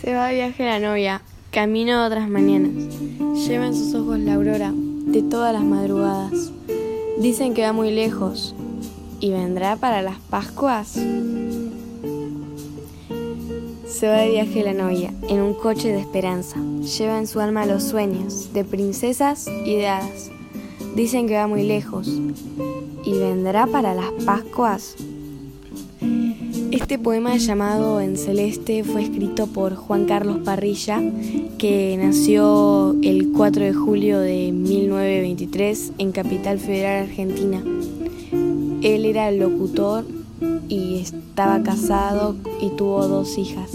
Se va de viaje la novia, camino otras mañanas. Lleva en sus ojos la aurora de todas las madrugadas. Dicen que va muy lejos. ¿Y vendrá para las Pascuas? Se va de viaje la novia en un coche de esperanza. Lleva en su alma los sueños de princesas y de hadas. Dicen que va muy lejos. ¿Y vendrá para las Pascuas? Este poema llamado En Celeste fue escrito por Juan Carlos Parrilla, que nació el 4 de julio de 1923 en Capital Federal Argentina. Él era locutor y estaba casado y tuvo dos hijas.